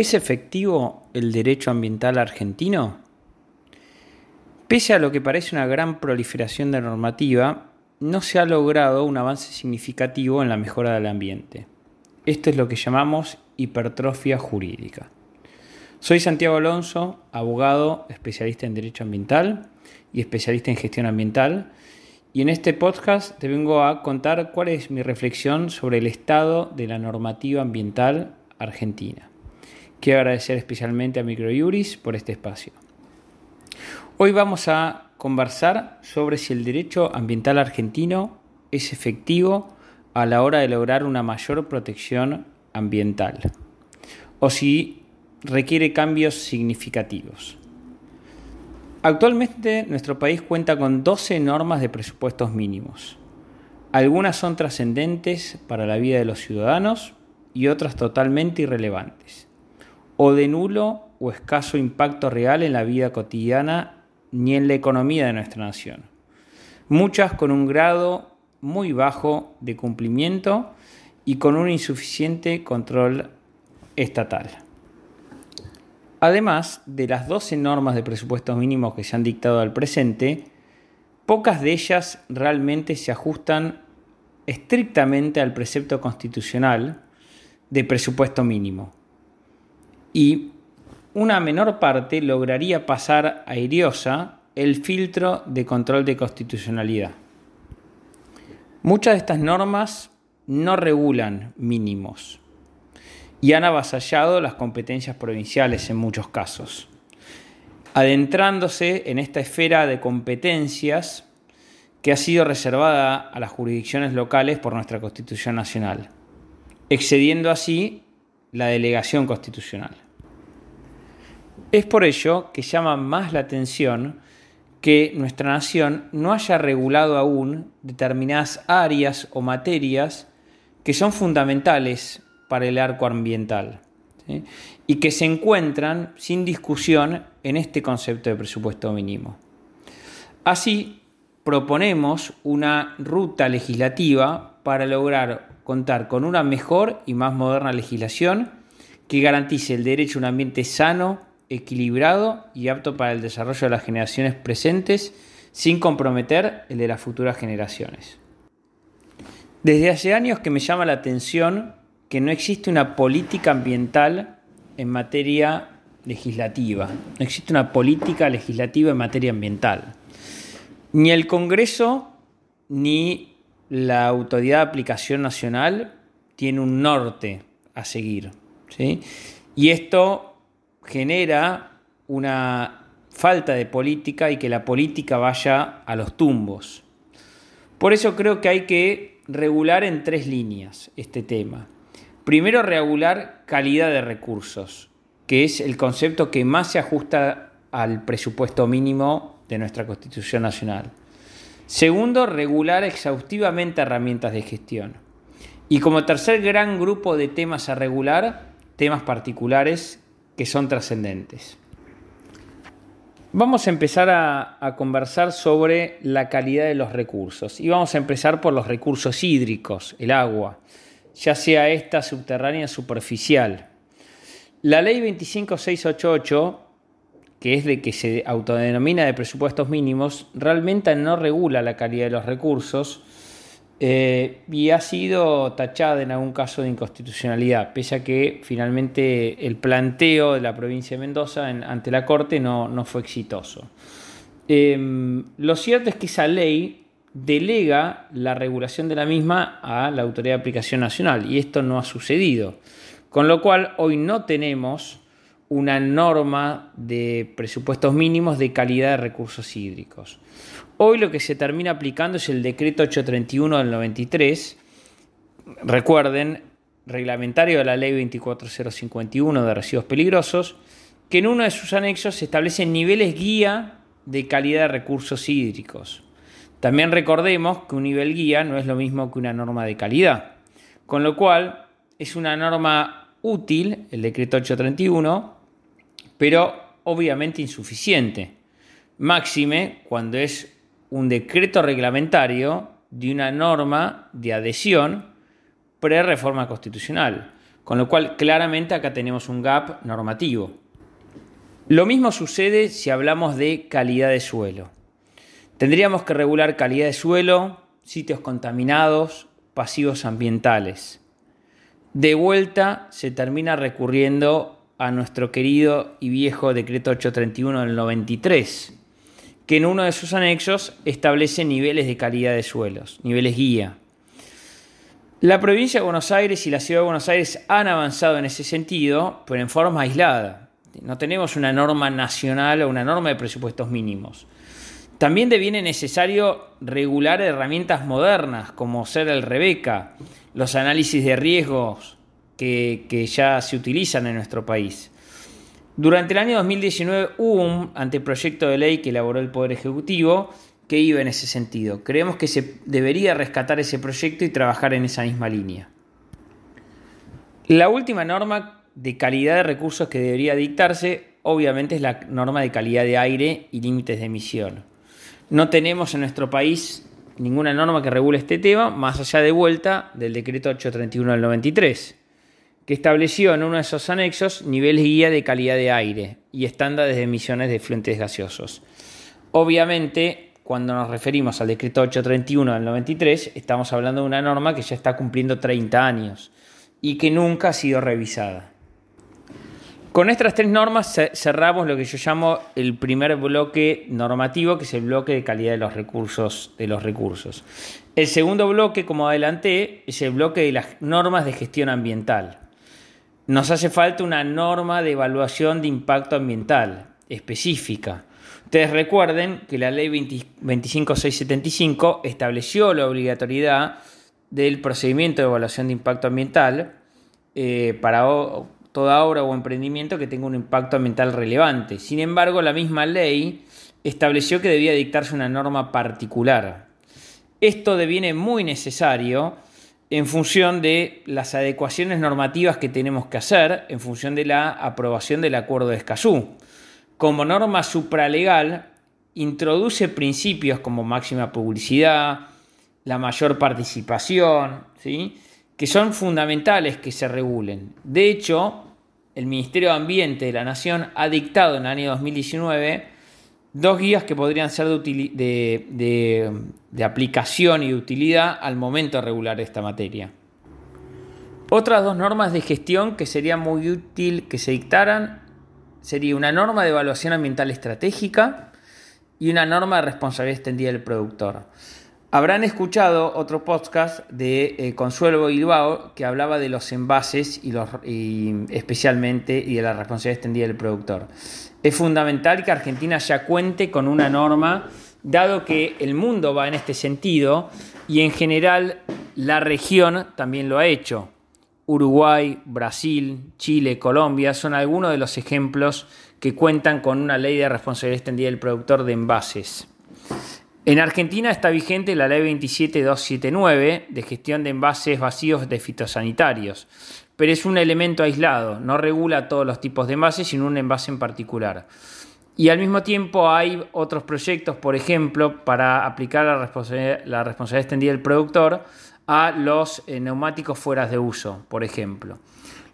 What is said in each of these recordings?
¿Es efectivo el derecho ambiental argentino? Pese a lo que parece una gran proliferación de normativa, no se ha logrado un avance significativo en la mejora del ambiente. Esto es lo que llamamos hipertrofia jurídica. Soy Santiago Alonso, abogado, especialista en derecho ambiental y especialista en gestión ambiental, y en este podcast te vengo a contar cuál es mi reflexión sobre el estado de la normativa ambiental argentina. Quiero agradecer especialmente a Microjuris por este espacio. Hoy vamos a conversar sobre si el derecho ambiental argentino es efectivo a la hora de lograr una mayor protección ambiental o si requiere cambios significativos. Actualmente nuestro país cuenta con 12 normas de presupuestos mínimos. Algunas son trascendentes para la vida de los ciudadanos y otras totalmente irrelevantes o de nulo o escaso impacto real en la vida cotidiana ni en la economía de nuestra nación. Muchas con un grado muy bajo de cumplimiento y con un insuficiente control estatal. Además de las 12 normas de presupuestos mínimos que se han dictado al presente, pocas de ellas realmente se ajustan estrictamente al precepto constitucional de presupuesto mínimo y una menor parte lograría pasar airiosa el filtro de control de constitucionalidad. Muchas de estas normas no regulan mínimos y han avasallado las competencias provinciales en muchos casos, adentrándose en esta esfera de competencias que ha sido reservada a las jurisdicciones locales por nuestra Constitución Nacional, excediendo así la delegación constitucional. Es por ello que llama más la atención que nuestra nación no haya regulado aún determinadas áreas o materias que son fundamentales para el arco ambiental y que se encuentran sin discusión en este concepto de presupuesto mínimo. Así, proponemos una ruta legislativa para lograr contar con una mejor y más moderna legislación que garantice el derecho a un ambiente sano, equilibrado y apto para el desarrollo de las generaciones presentes sin comprometer el de las futuras generaciones. Desde hace años que me llama la atención que no existe una política ambiental en materia legislativa, no existe una política legislativa en materia ambiental. Ni el Congreso ni la Autoridad de Aplicación Nacional tiene un norte a seguir. ¿sí? Y esto genera una falta de política y que la política vaya a los tumbos. Por eso creo que hay que regular en tres líneas este tema. Primero, regular calidad de recursos, que es el concepto que más se ajusta al presupuesto mínimo de nuestra Constitución Nacional. Segundo, regular exhaustivamente herramientas de gestión. Y como tercer gran grupo de temas a regular, temas particulares que son trascendentes. Vamos a empezar a, conversar sobre la calidad de los recursos y vamos a empezar por los recursos hídricos, el agua, ya sea esta subterránea superficial. La ley 25688, que es de que se autodenomina de presupuestos mínimos, realmente no regula la calidad de los recursos, eh, y ha sido tachada en algún caso de inconstitucionalidad, pese a que finalmente el planteo de la provincia de Mendoza ante la Corte no, fue exitoso. Em, lo cierto es que esa ley delega la regulación de la misma a la Autoridad de Aplicación Nacional y esto no ha sucedido. Con lo cual hoy no tenemos una norma de presupuestos mínimos de calidad de recursos hídricos. Hoy lo que se termina aplicando es el decreto 831 del 93. Recuerden, reglamentario de la ley 24051 de residuos peligrosos, que en uno de sus anexos se establecen niveles guía de calidad de recursos hídricos. También recordemos que un nivel guía no es lo mismo que una norma de calidad, con lo cual es una norma útil, el decreto 831, pero obviamente insuficiente. Máxime cuando es un decreto reglamentario de una norma de adhesión pre-reforma constitucional, Con lo cual, claramente acá tenemos un gap normativo. Lo mismo sucede si hablamos de calidad de suelo. Tendríamos que regular calidad de suelo, sitios contaminados, pasivos ambientales. De vuelta se termina recurriendo a nuestro querido y viejo decreto 831 del 93, que en uno de sus anexos establece niveles de calidad de suelos, niveles guía. La provincia de Buenos Aires y la ciudad de Buenos Aires han avanzado en ese sentido, pero en forma aislada. No tenemos una norma nacional o una norma de presupuestos mínimos. También deviene necesario regular herramientas modernas como ser el Rebeca, los análisis de riesgos que, ya se utilizan en nuestro país. Durante el año 2019 hubo un anteproyecto de ley que elaboró el Poder Ejecutivo que iba en ese sentido. Creemos que se debería rescatar ese proyecto y trabajar en esa misma línea. La última norma de calidad de recursos que debería dictarse, obviamente, es la norma de calidad de aire y límites de emisión. No tenemos en nuestro país ninguna norma que regule este tema, más allá de vuelta del decreto 831 del 93, que estableció en uno de esos anexos niveles guía de calidad de aire y estándares de emisiones de fluentes gaseosos. Obviamente, cuando nos referimos al decreto 831 del 93, estamos hablando de una norma que ya está cumpliendo 30 años y que nunca ha sido revisada. Con estas tres normas cerramos lo que yo llamo el primer bloque normativo, que es el bloque de calidad de los recursos. De los recursos. El segundo bloque, como adelanté, es el bloque de las normas de gestión ambiental. Nos hace falta una norma de evaluación de impacto ambiental específica. Ustedes recuerden que la ley 25675 estableció la obligatoriedad del procedimiento de evaluación de impacto ambiental eh, para toda obra o emprendimiento que tenga un impacto ambiental relevante. Sin embargo, la misma ley estableció que debía dictarse una norma particular. Esto deviene muy necesario en función de las adecuaciones normativas que tenemos que hacer, en función de la aprobación del Acuerdo de Escazú. Como norma supralegal, introduce principios como máxima publicidad, la mayor participación, ¿sí? que son fundamentales que se regulen. De hecho, el Ministerio de Ambiente de la Nación ha dictado en el año 2019 dos guías que podrían ser de, de, aplicación y de utilidad al momento de regular esta materia. Otras dos normas de gestión que sería muy útil que se dictaran sería una norma de evaluación ambiental estratégica y una norma de responsabilidad extendida del productor. Habrán escuchado otro podcast de eh, Consuelo Bilbao que hablaba de los envases y, los, especialmente y de la responsabilidad extendida del productor. Es fundamental que Argentina ya cuente con una norma, dado que el mundo va en este sentido y en general la región también lo ha hecho. Uruguay, Brasil, Chile, Colombia son algunos de los ejemplos que cuentan con una ley de responsabilidad extendida del productor de envases. En Argentina está vigente la ley 27279 de gestión de envases vacíos de fitosanitarios, pero es un elemento aislado, no regula todos los tipos de envases, sino un envase en particular. Y al mismo tiempo hay otros proyectos, por ejemplo, para aplicar la responsabilidad, extendida del productor a los eh, neumáticos fuera de uso, por ejemplo.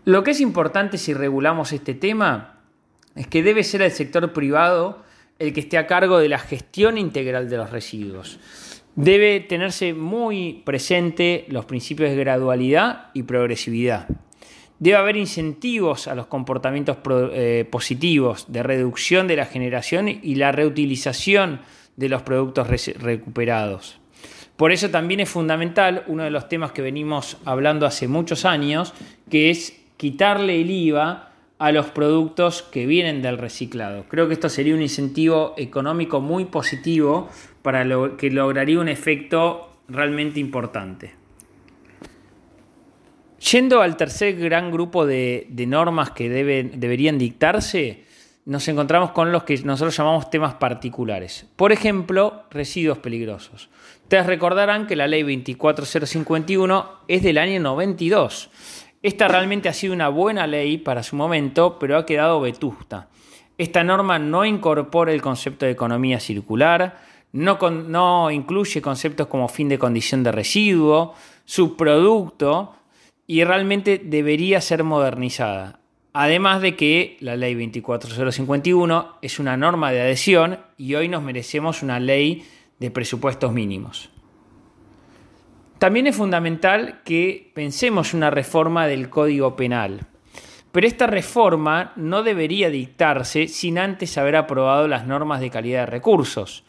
Lo que es importante si regulamos este tema es que debe ser el sector privado el que esté a cargo de la gestión integral de los residuos. Debe tenerse muy presente los principios de gradualidad y progresividad. Debe haber incentivos a los comportamientos eh, positivos de reducción de la generación y la reutilización de los productos recuperados. Por eso también es fundamental uno de los temas que venimos hablando hace muchos años, que es quitarle el IVA a los productos que vienen del reciclado. Creo que esto sería un incentivo económico muy positivo para lo que lograría un efecto realmente importante. Yendo al tercer gran grupo de, normas que deben, deberían dictarse, nos encontramos con los que nosotros llamamos temas particulares. Por ejemplo, residuos peligrosos. Ustedes recordarán que la ley 24051 es del año 92 esta realmente ha sido una buena ley para su momento, pero ha quedado vetusta. Esta norma no incorpora el concepto de economía circular, no, incluye conceptos como fin de condición de residuo, subproducto y realmente debería ser modernizada. Además de que la ley 24051 es una norma de adhesión y hoy nos merecemos una ley de presupuestos mínimos. También es fundamental que pensemos una reforma del Código Penal. Pero esta reforma no debería dictarse sin antes haber aprobado las normas de calidad de recursos.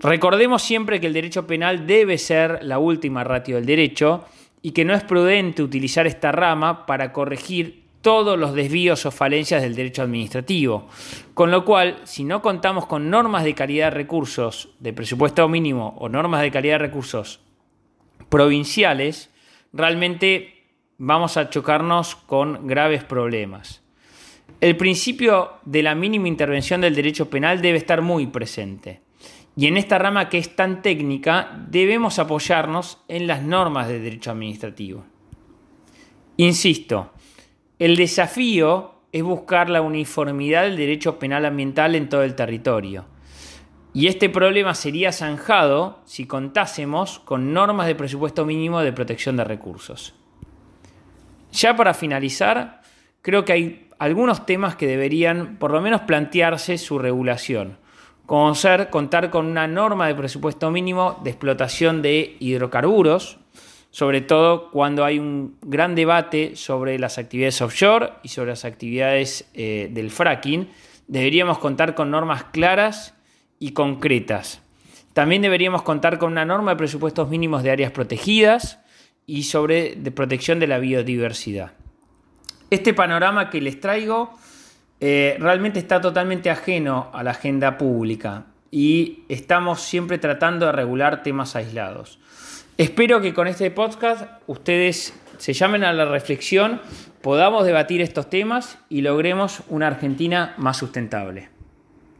Recordemos siempre que el derecho penal debe ser la última ratio del derecho y que no es prudente utilizar esta rama para corregir todos los desvíos o falencias del derecho administrativo. Con lo cual, si no contamos con normas de calidad de recursos de presupuesto mínimo o normas de calidad de recursos provinciales, realmente vamos a chocarnos con graves problemas. El principio de la mínima intervención del derecho penal debe estar muy presente. Y en esta rama que es tan técnica, debemos apoyarnos en las normas de derecho administrativo. Insisto, el desafío es buscar la uniformidad del derecho penal ambiental en todo el territorio. Y este problema sería zanjado si contásemos con normas de presupuesto mínimo de protección de recursos. Ya para finalizar, creo que hay algunos temas que deberían por lo menos plantearse su regulación, como ser contar con una norma de presupuesto mínimo de explotación de hidrocarburos, sobre todo cuando hay un gran debate sobre las actividades offshore y sobre las actividades eh, del fracking, deberíamos contar con normas claras y concretas. También deberíamos contar con una norma de presupuestos mínimos de áreas protegidas y sobre de protección de la biodiversidad. Este panorama que les traigo eh, realmente está totalmente ajeno a la agenda pública y estamos siempre tratando de regular temas aislados. Espero que con este podcast ustedes se llamen a la reflexión, podamos debatir estos temas y logremos una Argentina más sustentable.